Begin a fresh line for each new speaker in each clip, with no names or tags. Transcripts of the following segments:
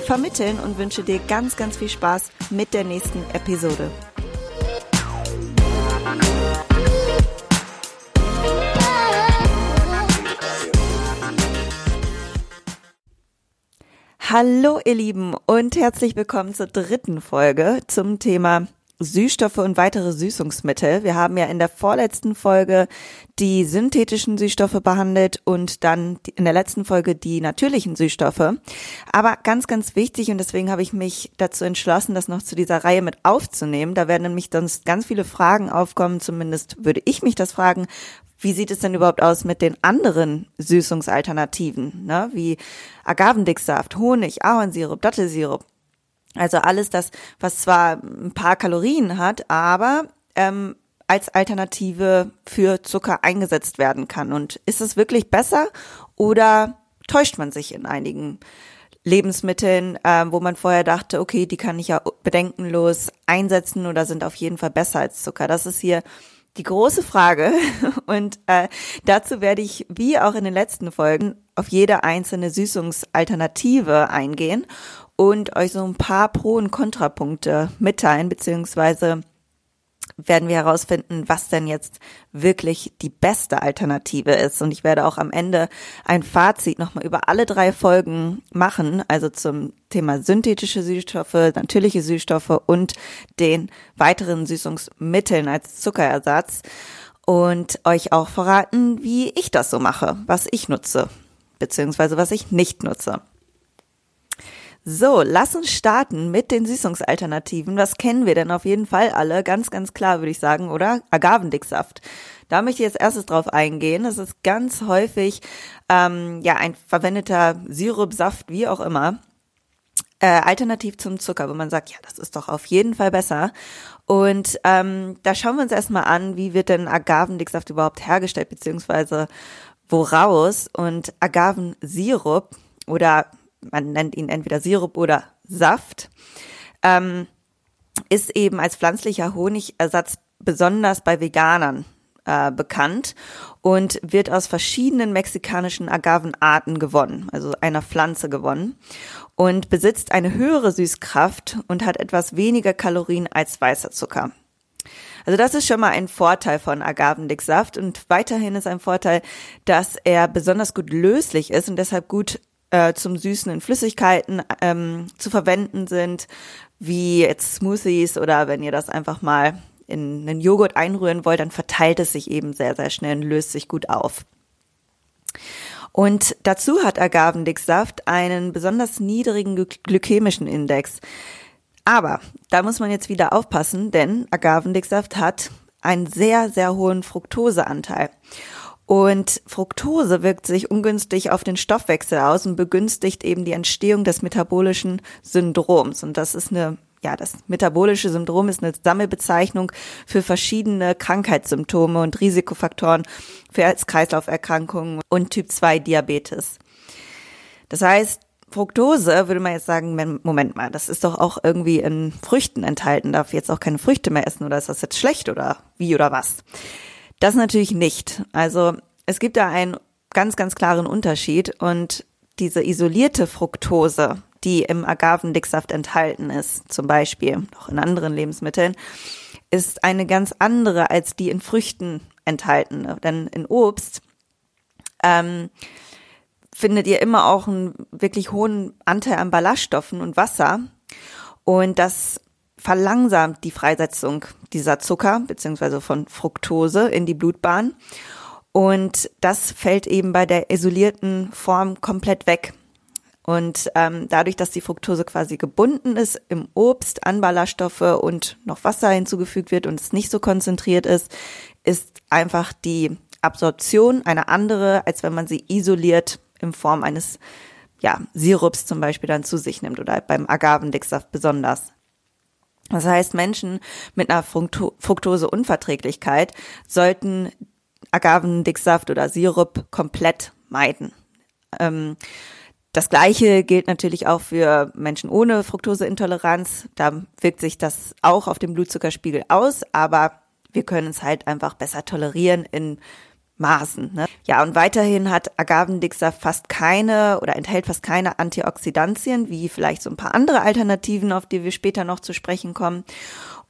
vermitteln und wünsche dir ganz, ganz viel Spaß mit der nächsten Episode. Hallo ihr Lieben und herzlich willkommen zur dritten Folge zum Thema Süßstoffe und weitere Süßungsmittel. Wir haben ja in der vorletzten Folge die synthetischen Süßstoffe behandelt und dann in der letzten Folge die natürlichen Süßstoffe. Aber ganz, ganz wichtig und deswegen habe ich mich dazu entschlossen, das noch zu dieser Reihe mit aufzunehmen. Da werden nämlich sonst ganz viele Fragen aufkommen, zumindest würde ich mich das fragen. Wie sieht es denn überhaupt aus mit den anderen Süßungsalternativen, ne? wie Agavendicksaft, Honig, Ahornsirup, Dattelsirup? Also alles das, was zwar ein paar Kalorien hat, aber ähm, als Alternative für Zucker eingesetzt werden kann. Und ist es wirklich besser oder täuscht man sich in einigen Lebensmitteln, äh, wo man vorher dachte, okay, die kann ich ja bedenkenlos einsetzen oder sind auf jeden Fall besser als Zucker? Das ist hier die große Frage und äh, dazu werde ich, wie auch in den letzten Folgen, auf jede einzelne Süßungsalternative eingehen und euch so ein paar Pro- und Kontrapunkte mitteilen, beziehungsweise werden wir herausfinden, was denn jetzt wirklich die beste Alternative ist. Und ich werde auch am Ende ein Fazit nochmal über alle drei Folgen machen, also zum Thema synthetische Süßstoffe, natürliche Süßstoffe und den weiteren Süßungsmitteln als Zuckerersatz und euch auch verraten, wie ich das so mache, was ich nutze, beziehungsweise was ich nicht nutze. So, lass uns starten mit den Süßungsalternativen. Was kennen wir denn auf jeden Fall alle? Ganz, ganz klar würde ich sagen, oder? Agavendicksaft. Da möchte ich jetzt erstes drauf eingehen. Das ist ganz häufig ähm, ja ein verwendeter Sirup, Saft, wie auch immer. Äh, alternativ zum Zucker, wo man sagt, ja, das ist doch auf jeden Fall besser. Und ähm, da schauen wir uns erstmal an, wie wird denn Agavendicksaft überhaupt hergestellt, beziehungsweise woraus. Und Agavensirup oder man nennt ihn entweder Sirup oder Saft, ähm, ist eben als pflanzlicher Honigersatz besonders bei Veganern äh, bekannt und wird aus verschiedenen mexikanischen Agavenarten gewonnen, also einer Pflanze gewonnen und besitzt eine höhere Süßkraft und hat etwas weniger Kalorien als weißer Zucker. Also das ist schon mal ein Vorteil von Agavendicksaft und weiterhin ist ein Vorteil, dass er besonders gut löslich ist und deshalb gut äh, zum Süßen in Flüssigkeiten ähm, zu verwenden sind, wie jetzt Smoothies oder wenn ihr das einfach mal in einen Joghurt einrühren wollt, dann verteilt es sich eben sehr, sehr schnell und löst sich gut auf. Und dazu hat Agavendicksaft einen besonders niedrigen glykämischen Index. Aber da muss man jetzt wieder aufpassen, denn Agavendicksaft hat einen sehr, sehr hohen Fructoseanteil. Und Fructose wirkt sich ungünstig auf den Stoffwechsel aus und begünstigt eben die Entstehung des metabolischen Syndroms. Und das ist eine ja, das metabolische Syndrom ist eine Sammelbezeichnung für verschiedene Krankheitssymptome und Risikofaktoren für Herz-Kreislauf-Erkrankungen und Typ 2 Diabetes. Das heißt, Fructose würde man jetzt sagen, Moment mal, das ist doch auch irgendwie in Früchten enthalten, darf jetzt auch keine Früchte mehr essen oder ist das jetzt schlecht oder wie oder was? Das natürlich nicht. Also es gibt da einen ganz, ganz klaren Unterschied und diese isolierte Fructose, die im Agavendicksaft enthalten ist, zum Beispiel, auch in anderen Lebensmitteln, ist eine ganz andere als die in Früchten enthaltene. Denn in Obst ähm, findet ihr immer auch einen wirklich hohen Anteil an Ballaststoffen und Wasser. Und das verlangsamt die Freisetzung dieser Zucker beziehungsweise von Fructose in die Blutbahn. Und das fällt eben bei der isolierten Form komplett weg. Und ähm, dadurch, dass die Fructose quasi gebunden ist im Obst an Ballaststoffe und noch Wasser hinzugefügt wird und es nicht so konzentriert ist, ist einfach die Absorption eine andere, als wenn man sie isoliert in Form eines ja, Sirups zum Beispiel dann zu sich nimmt oder beim Agavendicksaft besonders. Das heißt, Menschen mit einer Fructoseunverträglichkeit sollten Agavendicksaft oder Sirup komplett meiden. Ähm, das Gleiche gilt natürlich auch für Menschen ohne Fructoseintoleranz. Da wirkt sich das auch auf den Blutzuckerspiegel aus, aber wir können es halt einfach besser tolerieren in Maßen. Ne? Ja, und weiterhin hat Agavendicksaft fast keine oder enthält fast keine Antioxidantien, wie vielleicht so ein paar andere Alternativen, auf die wir später noch zu sprechen kommen.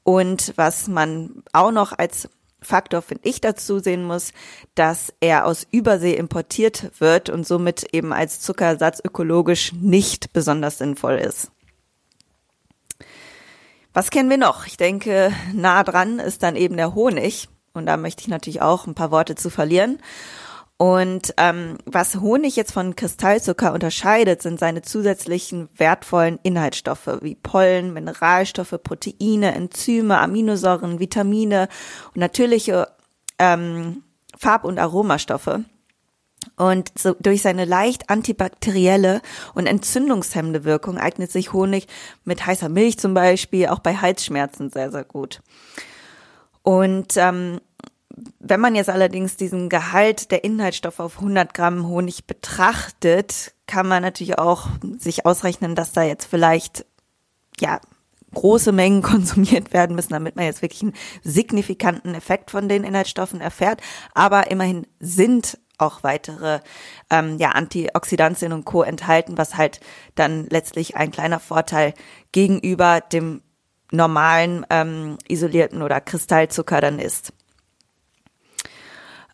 Und was man auch noch als Faktor, finde ich, dazu sehen muss, dass er aus Übersee importiert wird und somit eben als Zuckersatz ökologisch nicht besonders sinnvoll ist. Was kennen wir noch? Ich denke, nah dran ist dann eben der Honig. Und da möchte ich natürlich auch ein paar Worte zu verlieren. Und ähm, was Honig jetzt von Kristallzucker unterscheidet, sind seine zusätzlichen wertvollen Inhaltsstoffe wie Pollen, Mineralstoffe, Proteine, Enzyme, Aminosäuren, Vitamine und natürliche ähm, Farb- und Aromastoffe. Und so durch seine leicht antibakterielle und entzündungshemmende Wirkung eignet sich Honig mit heißer Milch zum Beispiel auch bei Halsschmerzen sehr, sehr gut. Und ähm, wenn man jetzt allerdings diesen Gehalt der Inhaltsstoffe auf 100 Gramm Honig betrachtet, kann man natürlich auch sich ausrechnen, dass da jetzt vielleicht, ja, große Mengen konsumiert werden müssen, damit man jetzt wirklich einen signifikanten Effekt von den Inhaltsstoffen erfährt. Aber immerhin sind auch weitere ähm, ja, Antioxidantien und Co. enthalten, was halt dann letztlich ein kleiner Vorteil gegenüber dem normalen ähm, isolierten oder Kristallzucker dann ist.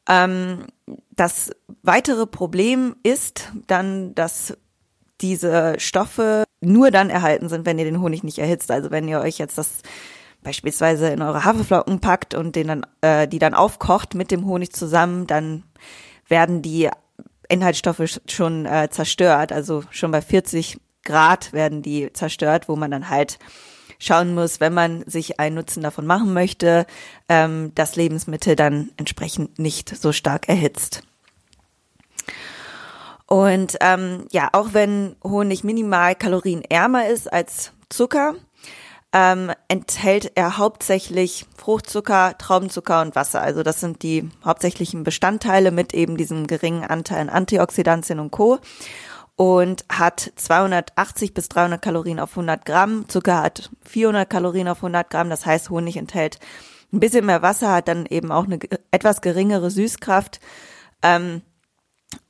Ähm, das weitere Problem ist dann, dass diese Stoffe nur dann erhalten sind, wenn ihr den Honig nicht erhitzt. Also wenn ihr euch jetzt das beispielsweise in eure Haferflocken packt und den dann, äh, die dann aufkocht mit dem Honig zusammen, dann werden die Inhaltsstoffe schon äh, zerstört. Also schon bei 40 Grad werden die zerstört, wo man dann halt schauen muss, wenn man sich einen Nutzen davon machen möchte, ähm, das Lebensmittel dann entsprechend nicht so stark erhitzt. Und ähm, ja, auch wenn Honig minimal kalorienärmer ist als Zucker, ähm, enthält er hauptsächlich Fruchtzucker, Traubenzucker und Wasser. Also das sind die hauptsächlichen Bestandteile mit eben diesem geringen Anteil an Antioxidantien und Co und hat 280 bis 300 Kalorien auf 100 Gramm. Zucker hat 400 Kalorien auf 100 Gramm. Das heißt, Honig enthält ein bisschen mehr Wasser, hat dann eben auch eine etwas geringere Süßkraft. Ähm,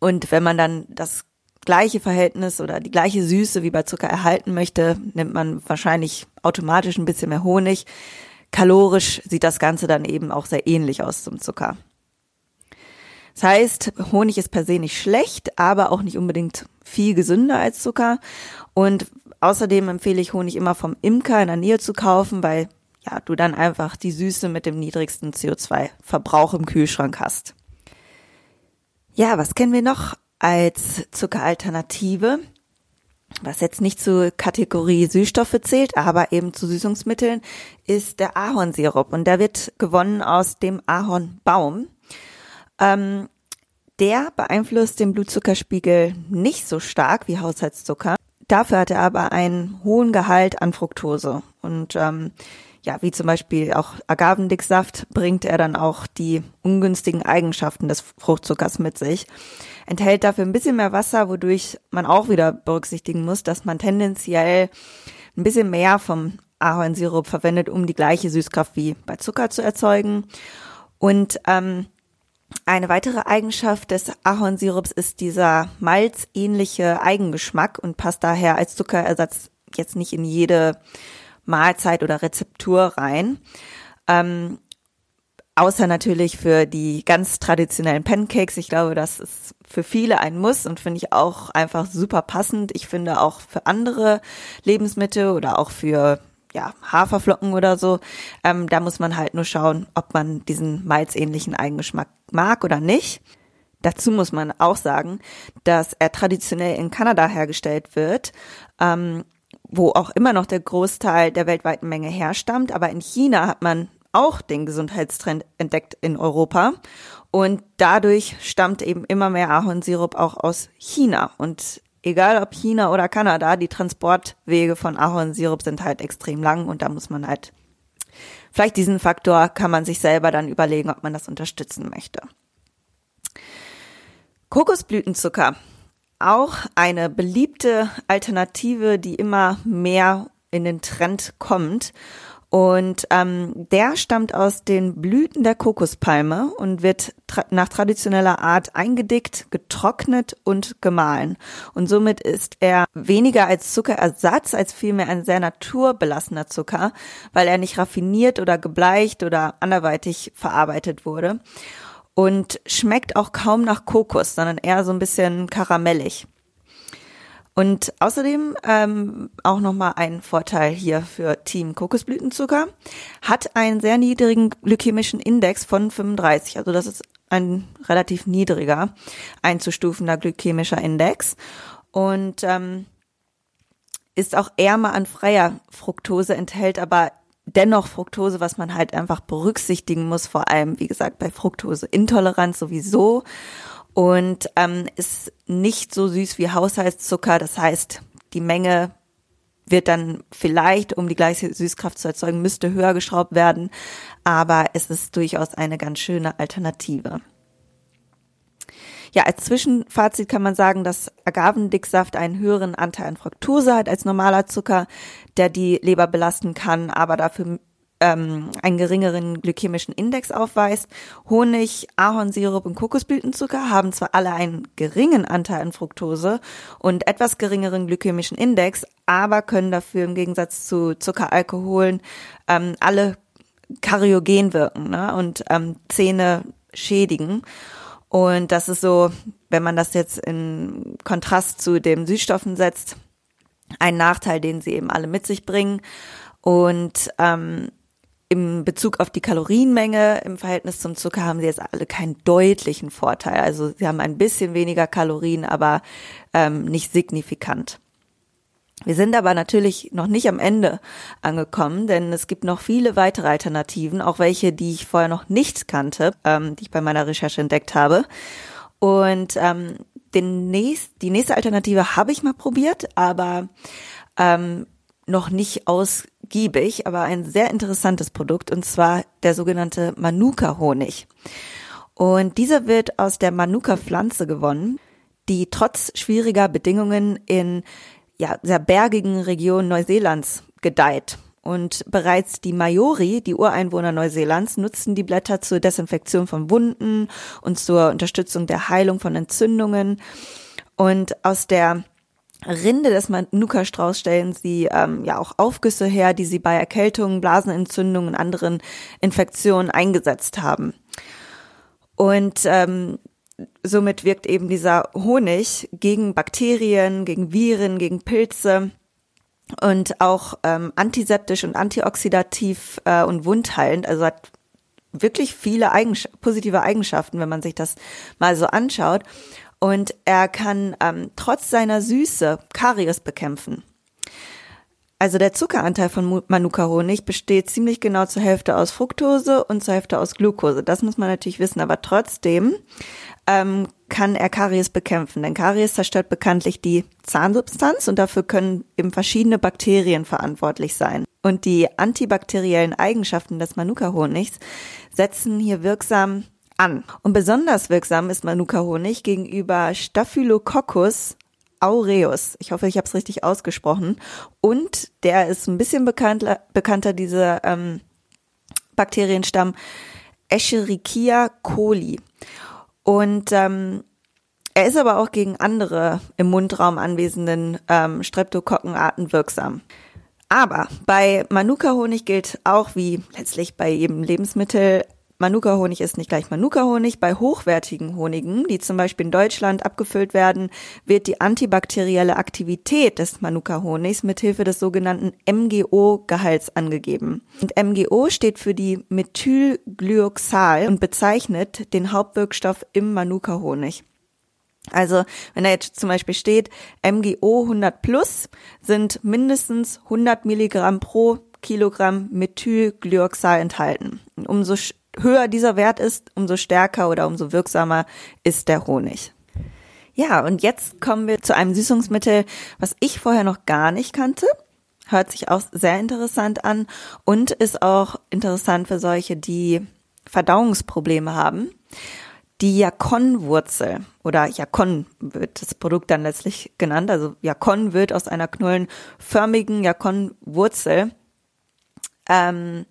und wenn man dann das gleiche Verhältnis oder die gleiche Süße wie bei Zucker erhalten möchte, nimmt man wahrscheinlich automatisch ein bisschen mehr Honig. Kalorisch sieht das Ganze dann eben auch sehr ähnlich aus zum Zucker. Das heißt, Honig ist per se nicht schlecht, aber auch nicht unbedingt viel gesünder als Zucker. Und außerdem empfehle ich Honig immer vom Imker in der Nähe zu kaufen, weil ja, du dann einfach die Süße mit dem niedrigsten CO2-Verbrauch im Kühlschrank hast. Ja, was kennen wir noch als Zuckeralternative? Was jetzt nicht zur Kategorie Süßstoffe zählt, aber eben zu Süßungsmitteln, ist der Ahornsirup. Und der wird gewonnen aus dem Ahornbaum. Ähm, der beeinflusst den Blutzuckerspiegel nicht so stark wie Haushaltszucker. Dafür hat er aber einen hohen Gehalt an Fructose. Und ähm, ja, wie zum Beispiel auch Agavendicksaft bringt er dann auch die ungünstigen Eigenschaften des Fruchtzuckers mit sich. Enthält dafür ein bisschen mehr Wasser, wodurch man auch wieder berücksichtigen muss, dass man tendenziell ein bisschen mehr vom Ahornsirup verwendet, um die gleiche Süßkraft wie bei Zucker zu erzeugen. Und ähm, eine weitere Eigenschaft des Ahornsirups ist dieser malzähnliche Eigengeschmack und passt daher als Zuckerersatz jetzt nicht in jede Mahlzeit oder Rezeptur rein. Ähm, außer natürlich für die ganz traditionellen Pancakes. Ich glaube, das ist für viele ein Muss und finde ich auch einfach super passend. Ich finde auch für andere Lebensmittel oder auch für ja, Haferflocken oder so. Ähm, da muss man halt nur schauen, ob man diesen malzähnlichen Eigengeschmack mag oder nicht. Dazu muss man auch sagen, dass er traditionell in Kanada hergestellt wird, ähm, wo auch immer noch der Großteil der weltweiten Menge herstammt. Aber in China hat man auch den Gesundheitstrend entdeckt in Europa. Und dadurch stammt eben immer mehr Ahornsirup auch aus China. Und egal ob China oder Kanada, die Transportwege von Ahornsirup sind halt extrem lang und da muss man halt, vielleicht diesen Faktor kann man sich selber dann überlegen, ob man das unterstützen möchte. Kokosblütenzucker. Auch eine beliebte Alternative, die immer mehr in den Trend kommt. Und ähm, der stammt aus den Blüten der Kokospalme und wird tra nach traditioneller Art eingedickt, getrocknet und gemahlen. Und somit ist er weniger als Zuckerersatz, als vielmehr ein sehr naturbelassener Zucker, weil er nicht raffiniert oder gebleicht oder anderweitig verarbeitet wurde. Und schmeckt auch kaum nach Kokos, sondern eher so ein bisschen karamellig. Und außerdem ähm, auch nochmal ein Vorteil hier für Team Kokosblütenzucker, hat einen sehr niedrigen glykämischen Index von 35. Also das ist ein relativ niedriger einzustufender glykämischer Index. Und ähm, ist auch ärmer an freier Fructose, enthält aber dennoch Fructose, was man halt einfach berücksichtigen muss, vor allem, wie gesagt, bei Fructoseintoleranz sowieso und ähm, ist nicht so süß wie Haushaltszucker. Das heißt, die Menge wird dann vielleicht, um die gleiche Süßkraft zu erzeugen, müsste höher geschraubt werden. Aber es ist durchaus eine ganz schöne Alternative. Ja, als Zwischenfazit kann man sagen, dass Agavendicksaft einen höheren Anteil an Fructose hat als normaler Zucker, der die Leber belasten kann, aber dafür ähm, einen geringeren glykämischen Index aufweist. Honig, Ahornsirup und Kokosblütenzucker haben zwar alle einen geringen Anteil an Fructose und etwas geringeren glykämischen Index, aber können dafür im Gegensatz zu Zuckeralkoholen ähm, alle kariogen wirken ne? und ähm, Zähne schädigen. Und das ist so, wenn man das jetzt in Kontrast zu den Süßstoffen setzt, ein Nachteil, den sie eben alle mit sich bringen. Und ähm, im Bezug auf die Kalorienmenge im Verhältnis zum Zucker haben sie jetzt alle keinen deutlichen Vorteil. Also sie haben ein bisschen weniger Kalorien, aber ähm, nicht signifikant. Wir sind aber natürlich noch nicht am Ende angekommen, denn es gibt noch viele weitere Alternativen, auch welche, die ich vorher noch nicht kannte, ähm, die ich bei meiner Recherche entdeckt habe. Und ähm, den nächst, die nächste Alternative habe ich mal probiert, aber ähm, noch nicht ausgiebig, aber ein sehr interessantes Produkt und zwar der sogenannte Manuka-Honig. Und dieser wird aus der Manuka-Pflanze gewonnen, die trotz schwieriger Bedingungen in ja, sehr bergigen Regionen Neuseelands gedeiht. Und bereits die Maori, die Ureinwohner Neuseelands, nutzen die Blätter zur Desinfektion von Wunden und zur Unterstützung der Heilung von Entzündungen. Und aus der Rinde des Manuka-Strauß stellen sie ähm, ja auch Aufgüsse her, die sie bei Erkältungen, Blasenentzündungen und anderen Infektionen eingesetzt haben. Und ähm, somit wirkt eben dieser Honig gegen Bakterien, gegen Viren, gegen Pilze und auch ähm, antiseptisch und antioxidativ äh, und wundheilend. Also hat wirklich viele Eigensch positive Eigenschaften, wenn man sich das mal so anschaut und er kann ähm, trotz seiner Süße Karies bekämpfen. Also der Zuckeranteil von Manuka-Honig besteht ziemlich genau zur Hälfte aus Fructose und zur Hälfte aus Glucose. Das muss man natürlich wissen, aber trotzdem ähm, kann er Karies bekämpfen. Denn Karies zerstört bekanntlich die Zahnsubstanz und dafür können eben verschiedene Bakterien verantwortlich sein. Und die antibakteriellen Eigenschaften des Manuka-Honigs setzen hier wirksam an. Und besonders wirksam ist Manuka-Honig gegenüber Staphylococcus aureus. Ich hoffe, ich habe es richtig ausgesprochen. Und der ist ein bisschen bekannter, bekannter diese ähm, Bakterienstamm Escherichia coli. Und ähm, er ist aber auch gegen andere im Mundraum anwesenden ähm, Streptokokkenarten wirksam. Aber bei Manuka-Honig gilt auch wie letztlich bei jedem Lebensmittel Manuka-Honig ist nicht gleich Manuka-Honig. Bei hochwertigen Honigen, die zum Beispiel in Deutschland abgefüllt werden, wird die antibakterielle Aktivität des Manuka-Honigs mithilfe des sogenannten MGO-Gehalts angegeben. Und MGO steht für die Methylglyoxal und bezeichnet den Hauptwirkstoff im Manuka-Honig. Also, wenn da jetzt zum Beispiel steht, MGO 100 plus sind mindestens 100 Milligramm pro Kilogramm Methylglyoxal enthalten. umso höher dieser Wert ist, umso stärker oder umso wirksamer ist der Honig. Ja, und jetzt kommen wir zu einem Süßungsmittel, was ich vorher noch gar nicht kannte. Hört sich auch sehr interessant an und ist auch interessant für solche, die Verdauungsprobleme haben. Die Jakon-Wurzel oder Jakon wird das Produkt dann letztlich genannt. Also Jakon wird aus einer knollenförmigen Jakon-Wurzel ähm,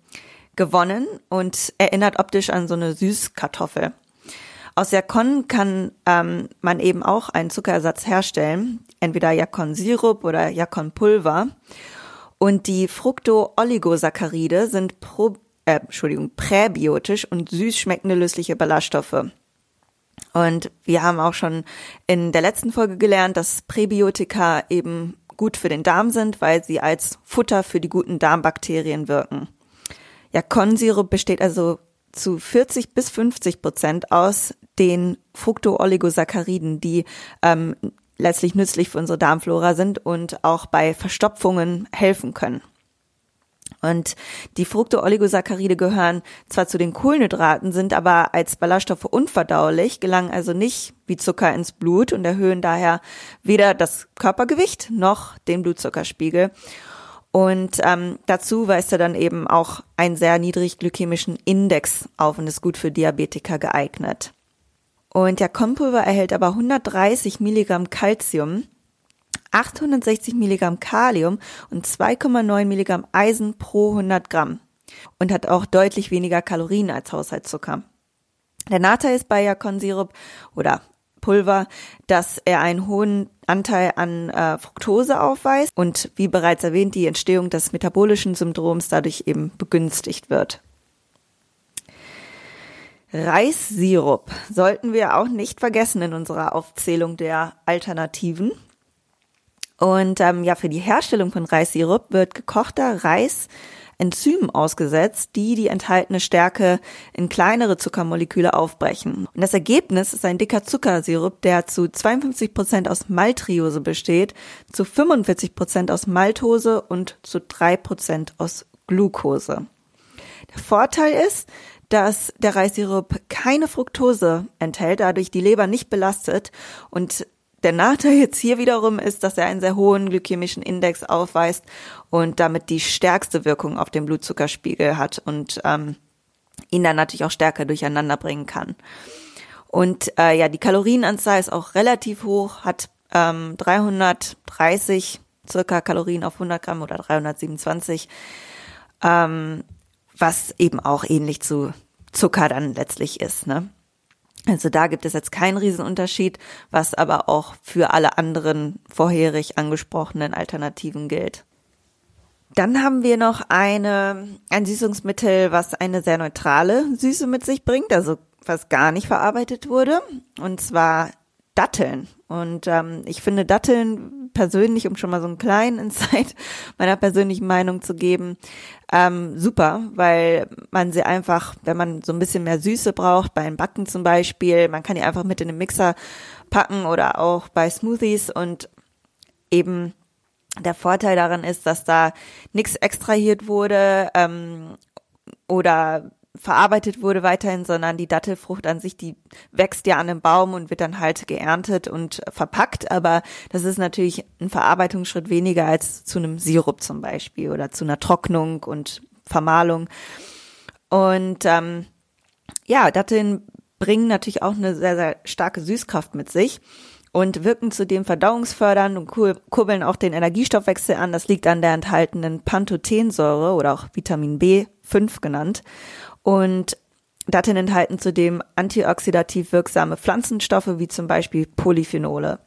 gewonnen und erinnert optisch an so eine Süßkartoffel. Aus Jakon kann ähm, man eben auch einen Zuckerersatz herstellen, entweder Jakon-Sirup oder Jakon-Pulver. Und die Fructo-Oligosaccharide sind pro, äh, Entschuldigung, präbiotisch und süß schmeckende lösliche Ballaststoffe. Und wir haben auch schon in der letzten Folge gelernt, dass Präbiotika eben gut für den Darm sind, weil sie als Futter für die guten Darmbakterien wirken. Ja, Kornsirup besteht also zu 40 bis 50 Prozent aus den Fructooligosachariden, die ähm, letztlich nützlich für unsere Darmflora sind und auch bei Verstopfungen helfen können. Und die Fructooligosacharide gehören zwar zu den Kohlenhydraten, sind aber als Ballaststoffe unverdaulich, gelangen also nicht wie Zucker ins Blut und erhöhen daher weder das Körpergewicht noch den Blutzuckerspiegel. Und ähm, dazu weist er dann eben auch einen sehr niedrig glykämischen Index auf und ist gut für Diabetiker geeignet. Und der Kompulver erhält aber 130 Milligramm Calcium, 860 Milligramm Kalium und 2,9 Milligramm Eisen pro 100 Gramm und hat auch deutlich weniger Kalorien als Haushaltszucker. Der Nachteil ist bei Jakon-Sirup oder Pulver, dass er einen hohen Anteil an äh, Fructose aufweist und wie bereits erwähnt, die Entstehung des metabolischen Syndroms dadurch eben begünstigt wird. Reissirup sollten wir auch nicht vergessen in unserer Aufzählung der Alternativen. Und ähm, ja, für die Herstellung von Reissirup wird gekochter Reis Enzymen ausgesetzt, die die enthaltene Stärke in kleinere Zuckermoleküle aufbrechen. Und das Ergebnis ist ein dicker Zuckersirup, der zu 52 Prozent aus Maltriose besteht, zu 45 Prozent aus Maltose und zu drei Prozent aus Glucose. Der Vorteil ist, dass der Reissirup keine Fructose enthält, dadurch die Leber nicht belastet und der Nachteil jetzt hier wiederum ist, dass er einen sehr hohen glykämischen Index aufweist und damit die stärkste Wirkung auf den Blutzuckerspiegel hat und ähm, ihn dann natürlich auch stärker durcheinander bringen kann. Und äh, ja, die Kalorienanzahl ist auch relativ hoch, hat ähm, 330 circa Kalorien auf 100 Gramm oder 327, ähm, was eben auch ähnlich zu Zucker dann letztlich ist. Ne? Also da gibt es jetzt keinen Riesenunterschied, was aber auch für alle anderen vorherig angesprochenen Alternativen gilt. Dann haben wir noch eine, ein Süßungsmittel, was eine sehr neutrale Süße mit sich bringt, also was gar nicht verarbeitet wurde, und zwar Datteln. Und ähm, ich finde Datteln persönlich, um schon mal so einen kleinen Insight meiner persönlichen Meinung zu geben, ähm, super, weil man sie einfach, wenn man so ein bisschen mehr Süße braucht, beim Backen zum Beispiel, man kann die einfach mit in den Mixer packen oder auch bei Smoothies und eben der Vorteil daran ist, dass da nichts extrahiert wurde ähm, oder verarbeitet wurde weiterhin, sondern die Dattelfrucht an sich, die wächst ja an einem Baum und wird dann halt geerntet und verpackt. Aber das ist natürlich ein Verarbeitungsschritt weniger als zu einem Sirup zum Beispiel oder zu einer Trocknung und Vermahlung. Und ähm, ja, Datteln bringen natürlich auch eine sehr, sehr starke Süßkraft mit sich und wirken zudem verdauungsfördernd und kurbeln auch den Energiestoffwechsel an. Das liegt an der enthaltenen Pantothensäure oder auch Vitamin B5 genannt. Und Datteln enthalten zudem antioxidativ wirksame Pflanzenstoffe wie zum Beispiel Polyphenole.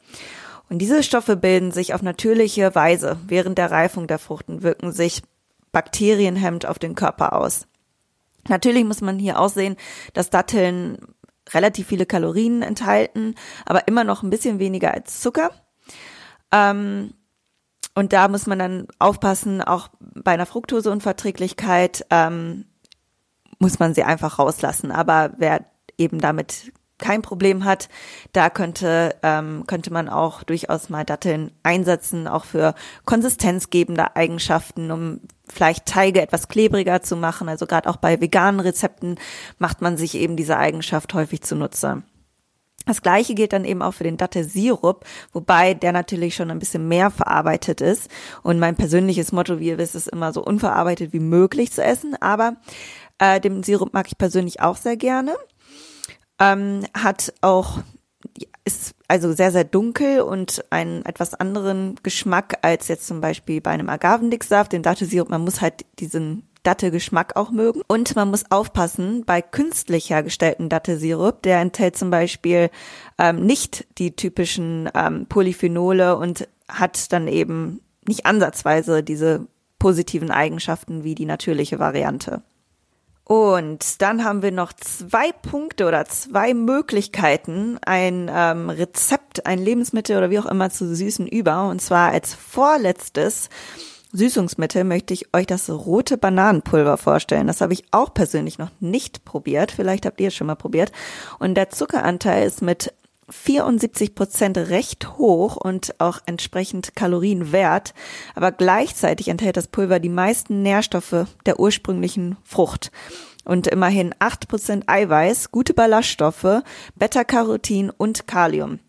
Und diese Stoffe bilden sich auf natürliche Weise während der Reifung der Fruchten, wirken sich bakterienhemmend auf den Körper aus. Natürlich muss man hier aussehen, dass Datteln relativ viele Kalorien enthalten, aber immer noch ein bisschen weniger als Zucker. Ähm, und da muss man dann aufpassen, auch bei einer Fructoseunverträglichkeit, ähm, muss man sie einfach rauslassen. Aber wer eben damit kein Problem hat, da könnte, ähm, könnte man auch durchaus mal Datteln einsetzen, auch für konsistenzgebende Eigenschaften, um vielleicht Teige etwas klebriger zu machen. Also gerade auch bei veganen Rezepten macht man sich eben diese Eigenschaft häufig zunutze. Das gleiche gilt dann eben auch für den Dattelsirup, wobei der natürlich schon ein bisschen mehr verarbeitet ist. Und mein persönliches Motto, wie ihr wisst, ist immer so unverarbeitet wie möglich zu essen. Aber äh, den Sirup mag ich persönlich auch sehr gerne. Ähm, hat auch ist also sehr, sehr dunkel und einen etwas anderen Geschmack als jetzt zum Beispiel bei einem Agavendicksaft, den Dattelsirup. Man muss halt diesen Dattelgeschmack auch mögen. Und man muss aufpassen, bei künstlich hergestellten Dattelsirup, der enthält zum Beispiel ähm, nicht die typischen ähm, Polyphenole und hat dann eben nicht ansatzweise diese positiven Eigenschaften wie die natürliche Variante. Und dann haben wir noch zwei Punkte oder zwei Möglichkeiten, ein ähm, Rezept, ein Lebensmittel oder wie auch immer zu süßen über. Und zwar als vorletztes Süßungsmittel möchte ich euch das rote Bananenpulver vorstellen. Das habe ich auch persönlich noch nicht probiert. Vielleicht habt ihr es schon mal probiert. Und der Zuckeranteil ist mit 74 Prozent recht hoch und auch entsprechend kalorienwert, aber gleichzeitig enthält das Pulver die meisten Nährstoffe der ursprünglichen Frucht und immerhin 8 Prozent Eiweiß, gute Ballaststoffe, Beta-Carotin und Kalium.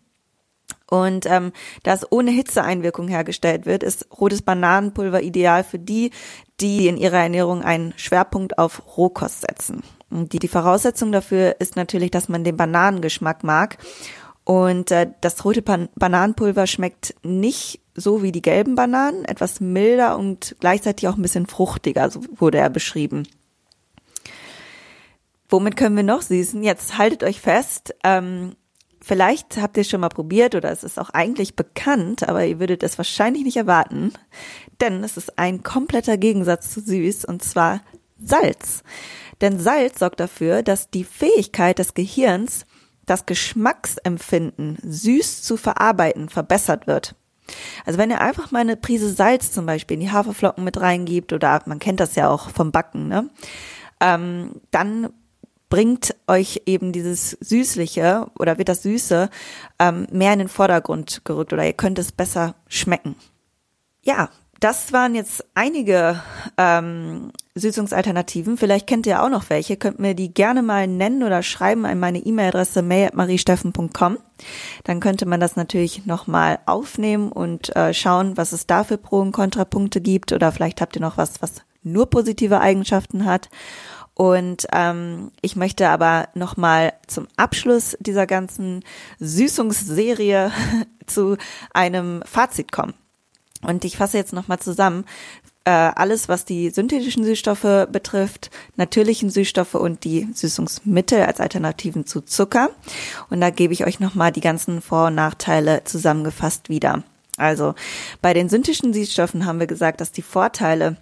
Und ähm, da es ohne Hitzeeinwirkung hergestellt wird, ist rotes Bananenpulver ideal für die, die in ihrer Ernährung einen Schwerpunkt auf Rohkost setzen. Die, die Voraussetzung dafür ist natürlich, dass man den Bananengeschmack mag. Und äh, das rote Ban Bananenpulver schmeckt nicht so wie die gelben Bananen, etwas milder und gleichzeitig auch ein bisschen fruchtiger, so wurde er beschrieben. Womit können wir noch süßen? Jetzt haltet euch fest, ähm, Vielleicht habt ihr es schon mal probiert oder es ist auch eigentlich bekannt, aber ihr würdet es wahrscheinlich nicht erwarten, denn es ist ein kompletter Gegensatz zu süß und zwar Salz. Denn Salz sorgt dafür, dass die Fähigkeit des Gehirns, das Geschmacksempfinden süß zu verarbeiten, verbessert wird. Also wenn ihr einfach mal eine Prise Salz zum Beispiel in die Haferflocken mit reingibt oder man kennt das ja auch vom Backen, ne? Ähm, dann bringt euch eben dieses Süßliche oder wird das Süße ähm, mehr in den Vordergrund gerückt oder ihr könnt es besser schmecken. Ja, das waren jetzt einige ähm, Süßungsalternativen. Vielleicht kennt ihr auch noch welche. Könnt mir die gerne mal nennen oder schreiben an meine E-Mail-Adresse mail.mariesteffen.com. Dann könnte man das natürlich nochmal aufnehmen und äh, schauen, was es da für Pro- und Kontrapunkte gibt. Oder vielleicht habt ihr noch was, was nur positive Eigenschaften hat. Und ähm, ich möchte aber nochmal zum Abschluss dieser ganzen Süßungsserie zu einem Fazit kommen. Und ich fasse jetzt nochmal zusammen. Äh, alles, was die synthetischen Süßstoffe betrifft, natürlichen Süßstoffe und die Süßungsmittel als Alternativen zu Zucker. Und da gebe ich euch nochmal die ganzen Vor- und Nachteile zusammengefasst wieder. Also bei den synthetischen Süßstoffen haben wir gesagt, dass die Vorteile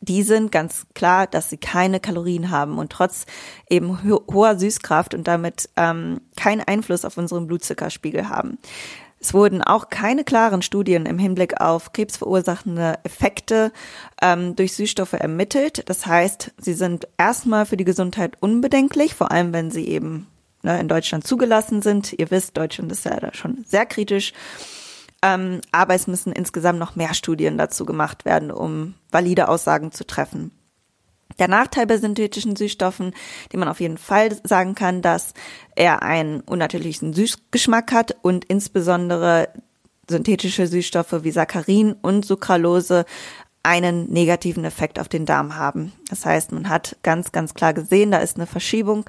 die sind ganz klar, dass sie keine Kalorien haben und trotz eben ho hoher Süßkraft und damit ähm, keinen Einfluss auf unseren Blutzuckerspiegel haben. Es wurden auch keine klaren Studien im Hinblick auf krebsverursachende Effekte ähm, durch Süßstoffe ermittelt. Das heißt, sie sind erstmal für die Gesundheit unbedenklich, vor allem wenn sie eben ne, in Deutschland zugelassen sind. Ihr wisst, Deutschland ist ja da schon sehr kritisch. Ähm, aber es müssen insgesamt noch mehr Studien dazu gemacht werden, um valide Aussagen zu treffen. Der Nachteil bei synthetischen Süßstoffen, den man auf jeden Fall sagen kann, dass er einen unnatürlichen Süßgeschmack hat und insbesondere synthetische Süßstoffe wie Saccharin und Sucralose einen negativen Effekt auf den Darm haben. Das heißt, man hat ganz, ganz klar gesehen, da ist eine Verschiebung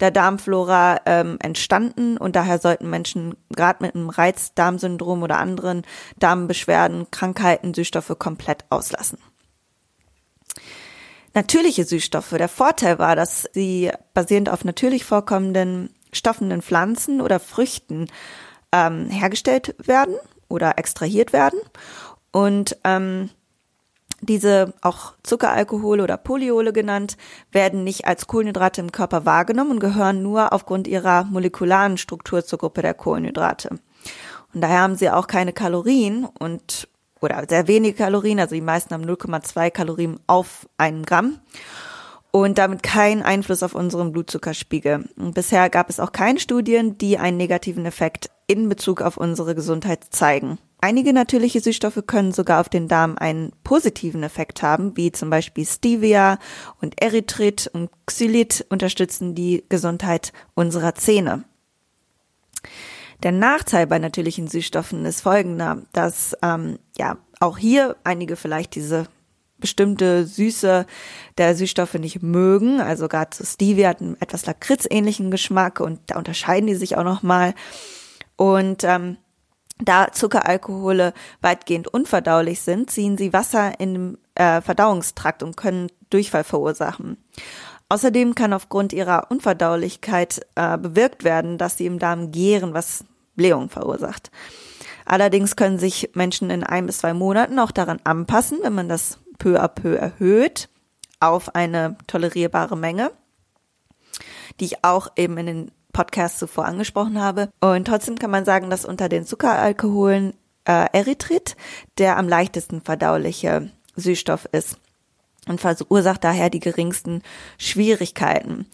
der Darmflora ähm, entstanden und daher sollten Menschen gerade mit einem Reizdarmsyndrom oder anderen Darmbeschwerden, Krankheiten Süßstoffe komplett auslassen. Natürliche Süßstoffe. Der Vorteil war, dass sie basierend auf natürlich vorkommenden stoffenden Pflanzen oder Früchten ähm, hergestellt werden oder extrahiert werden und ähm, diese auch Zuckeralkohole oder Polyole genannt, werden nicht als Kohlenhydrate im Körper wahrgenommen und gehören nur aufgrund ihrer molekularen Struktur zur Gruppe der Kohlenhydrate. Und daher haben sie auch keine Kalorien und oder sehr wenige Kalorien, also die meisten haben 0,2 Kalorien auf einen Gramm und damit keinen Einfluss auf unseren Blutzuckerspiegel. Und bisher gab es auch keine Studien, die einen negativen Effekt in Bezug auf unsere Gesundheit zeigen. Einige natürliche Süßstoffe können sogar auf den Darm einen positiven Effekt haben, wie zum Beispiel Stevia und Erythrit und Xylit unterstützen die Gesundheit unserer Zähne. Der Nachteil bei natürlichen Süßstoffen ist folgender, dass ähm, ja auch hier einige vielleicht diese bestimmte Süße der Süßstoffe nicht mögen. Also gerade zu Stevia hat einen etwas lakritzähnlichen Geschmack und da unterscheiden die sich auch nochmal. Und ähm, da Zuckeralkohole weitgehend unverdaulich sind, ziehen sie Wasser im äh, Verdauungstrakt und können Durchfall verursachen. Außerdem kann aufgrund ihrer Unverdaulichkeit äh, bewirkt werden, dass sie im Darm gären, was Blähung verursacht. Allerdings können sich Menschen in ein bis zwei Monaten auch daran anpassen, wenn man das peu à peu erhöht auf eine tolerierbare Menge, die ich auch eben in den Podcasts zuvor angesprochen habe. Und trotzdem kann man sagen, dass unter den Zuckeralkoholen äh, Erythrit der am leichtesten verdauliche Süßstoff ist und verursacht daher die geringsten Schwierigkeiten.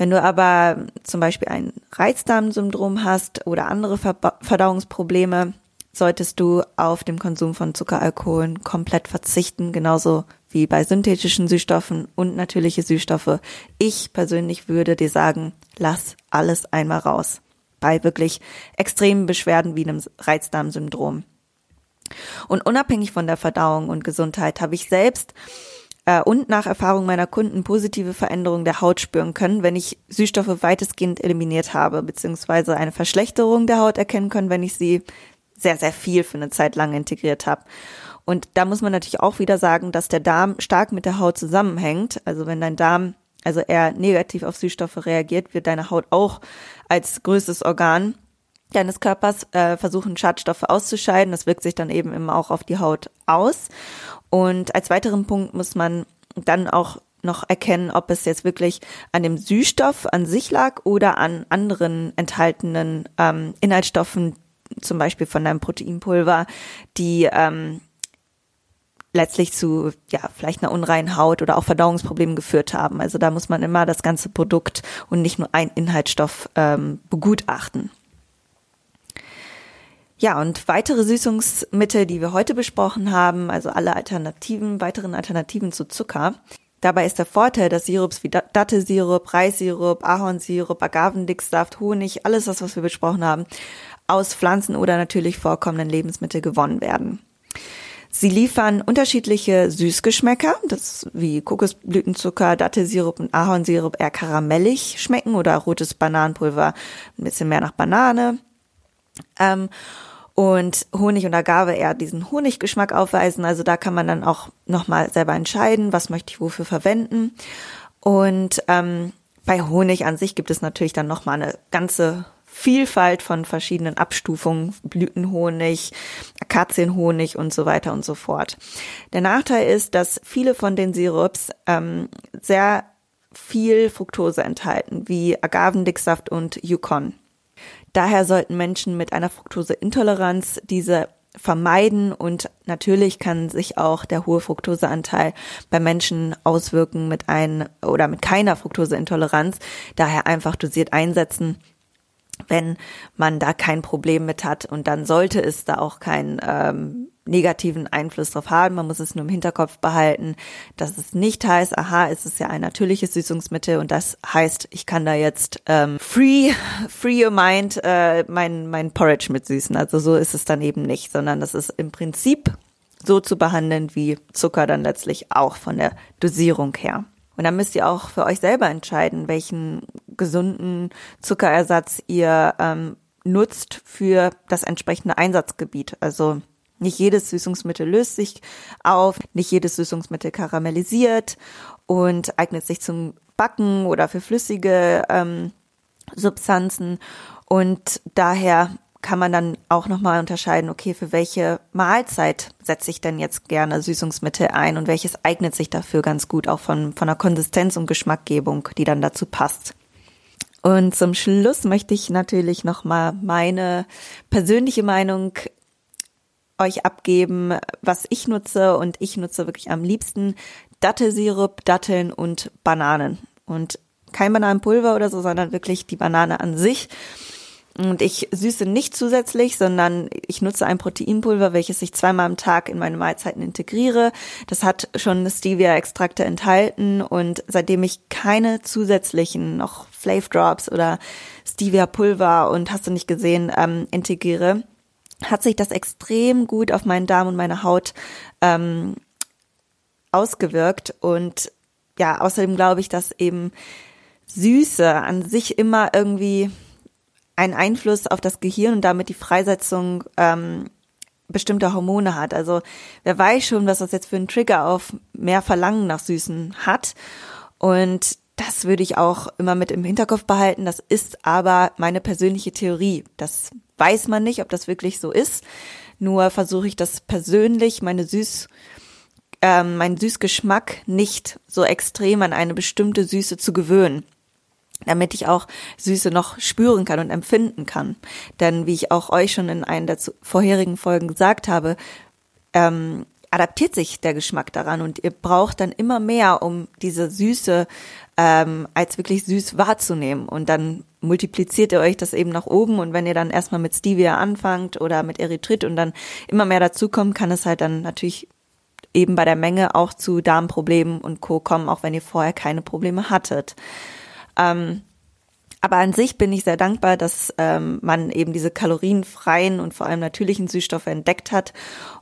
Wenn du aber zum Beispiel ein Reizdarmsyndrom hast oder andere Verdauungsprobleme, solltest du auf den Konsum von Zuckeralkoholen komplett verzichten, genauso wie bei synthetischen Süßstoffen und natürliche Süßstoffe. Ich persönlich würde dir sagen, lass alles einmal raus. Bei wirklich extremen Beschwerden wie einem Reizdarmsyndrom. Und unabhängig von der Verdauung und Gesundheit habe ich selbst äh, und nach Erfahrung meiner Kunden positive Veränderungen der Haut spüren können, wenn ich Süßstoffe weitestgehend eliminiert habe, beziehungsweise eine Verschlechterung der Haut erkennen können, wenn ich sie sehr, sehr viel für eine Zeit lang integriert habe. Und da muss man natürlich auch wieder sagen, dass der Darm stark mit der Haut zusammenhängt. Also wenn dein Darm also eher negativ auf Süßstoffe reagiert, wird deine Haut auch als größtes Organ deines Körpers äh, versuchen, Schadstoffe auszuscheiden. Das wirkt sich dann eben immer auch auf die Haut aus. Und als weiteren Punkt muss man dann auch noch erkennen, ob es jetzt wirklich an dem Süßstoff an sich lag oder an anderen enthaltenen ähm, Inhaltsstoffen, zum Beispiel von deinem Proteinpulver, die ähm, letztlich zu ja vielleicht einer unreinen Haut oder auch Verdauungsproblemen geführt haben. Also da muss man immer das ganze Produkt und nicht nur ein Inhaltsstoff ähm, begutachten. Ja, und weitere Süßungsmittel, die wir heute besprochen haben, also alle Alternativen, weiteren Alternativen zu Zucker. Dabei ist der Vorteil, dass Sirups wie Dattelsirup, Reissirup, Ahornsirup, Agavendicksaft, Honig, alles das, was wir besprochen haben, aus Pflanzen oder natürlich vorkommenden Lebensmitteln gewonnen werden. Sie liefern unterschiedliche Süßgeschmäcker, das wie Kokosblütenzucker, Dattelsirup und Ahornsirup eher karamellig schmecken oder rotes Bananenpulver ein bisschen mehr nach Banane. Ähm, und Honig und Agave eher diesen Honiggeschmack aufweisen. Also da kann man dann auch nochmal selber entscheiden, was möchte ich wofür verwenden. Und ähm, bei Honig an sich gibt es natürlich dann nochmal eine ganze Vielfalt von verschiedenen Abstufungen, Blütenhonig, Akazienhonig und so weiter und so fort. Der Nachteil ist, dass viele von den Sirups ähm, sehr viel Fructose enthalten, wie Agavendicksaft und Yukon. Daher sollten Menschen mit einer Fructoseintoleranz diese vermeiden und natürlich kann sich auch der hohe Fructoseanteil bei Menschen auswirken mit ein oder mit keiner Fructoseintoleranz. Daher einfach dosiert einsetzen wenn man da kein Problem mit hat. Und dann sollte es da auch keinen ähm, negativen Einfluss drauf haben. Man muss es nur im Hinterkopf behalten, dass es nicht heißt, aha, es ist ja ein natürliches Süßungsmittel und das heißt, ich kann da jetzt ähm, free, free your mind äh, mein, mein Porridge mit süßen. Also so ist es dann eben nicht, sondern das ist im Prinzip so zu behandeln wie Zucker dann letztlich auch von der Dosierung her. Und dann müsst ihr auch für euch selber entscheiden, welchen gesunden Zuckerersatz ihr ähm, nutzt für das entsprechende Einsatzgebiet. Also nicht jedes Süßungsmittel löst sich auf, nicht jedes Süßungsmittel karamellisiert und eignet sich zum Backen oder für flüssige ähm, Substanzen. Und daher kann man dann auch nochmal unterscheiden, okay, für welche Mahlzeit setze ich denn jetzt gerne Süßungsmittel ein und welches eignet sich dafür ganz gut auch von, von der Konsistenz und Geschmackgebung, die dann dazu passt. Und zum Schluss möchte ich natürlich nochmal meine persönliche Meinung euch abgeben, was ich nutze und ich nutze wirklich am liebsten Dattelsirup, Datteln und Bananen und kein Bananenpulver oder so, sondern wirklich die Banane an sich Und ich süße nicht zusätzlich, sondern ich nutze ein Proteinpulver, welches ich zweimal am Tag in meine Mahlzeiten integriere. Das hat schon Stevia-Extrakte enthalten und seitdem ich keine zusätzlichen noch Flav Drops oder Stevia-Pulver und hast du nicht gesehen, ähm, integriere, hat sich das extrem gut auf meinen Darm und meine Haut ähm, ausgewirkt. Und ja, außerdem glaube ich, dass eben Süße an sich immer irgendwie einen Einfluss auf das Gehirn und damit die Freisetzung ähm, bestimmter Hormone hat. Also wer weiß schon, was das jetzt für einen Trigger auf mehr Verlangen nach Süßen hat. Und das würde ich auch immer mit im Hinterkopf behalten. Das ist aber meine persönliche Theorie. Das weiß man nicht, ob das wirklich so ist. Nur versuche ich das persönlich, meine Süß, ähm, meinen Süßgeschmack nicht so extrem an eine bestimmte Süße zu gewöhnen damit ich auch Süße noch spüren kann und empfinden kann. Denn wie ich auch euch schon in einer der vorherigen Folgen gesagt habe, ähm, adaptiert sich der Geschmack daran und ihr braucht dann immer mehr, um diese Süße ähm, als wirklich süß wahrzunehmen. Und dann multipliziert ihr euch das eben nach oben und wenn ihr dann erstmal mit Stevia anfangt oder mit Erythrit und dann immer mehr dazukommt, kann es halt dann natürlich eben bei der Menge auch zu Darmproblemen und Co. kommen, auch wenn ihr vorher keine Probleme hattet. Ähm, aber an sich bin ich sehr dankbar, dass ähm, man eben diese kalorienfreien und vor allem natürlichen Süßstoffe entdeckt hat.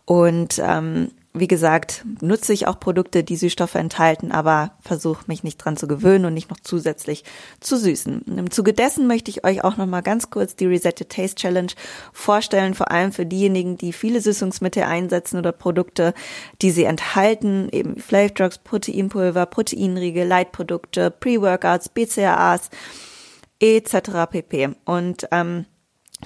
Und ähm, wie gesagt, nutze ich auch Produkte, die Süßstoffe enthalten, aber versuche mich nicht dran zu gewöhnen und nicht noch zusätzlich zu süßen. Im Zuge dessen möchte ich euch auch noch mal ganz kurz die Reset Your Taste Challenge vorstellen, vor allem für diejenigen, die viele Süßungsmittel einsetzen oder Produkte, die sie enthalten, eben Flavor Drugs, Proteinpulver, Proteinriegel, Leitprodukte, Pre-Workouts, BCAAs etc. pp. Und ähm,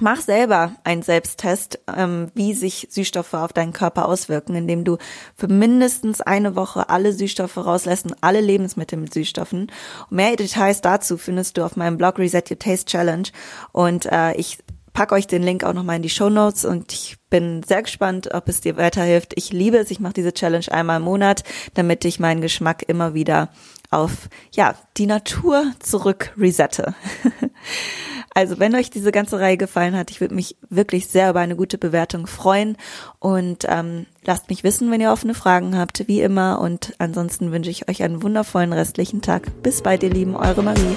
Mach selber einen Selbsttest, ähm, wie sich Süßstoffe auf deinen Körper auswirken, indem du für mindestens eine Woche alle Süßstoffe rauslässt und alle Lebensmittel mit Süßstoffen. Und mehr Details dazu findest du auf meinem Blog Reset Your Taste Challenge. Und äh, ich pack euch den Link auch nochmal in die Show Notes und ich bin sehr gespannt, ob es dir weiterhilft. Ich liebe es, ich mache diese Challenge einmal im Monat, damit ich meinen Geschmack immer wieder auf ja die Natur zurück resette. Also wenn euch diese ganze Reihe gefallen hat, ich würde mich wirklich sehr über eine gute Bewertung freuen und ähm, lasst mich wissen, wenn ihr offene Fragen habt, wie immer. Und ansonsten wünsche ich euch einen wundervollen restlichen Tag. Bis bald, ihr Lieben, eure Marie.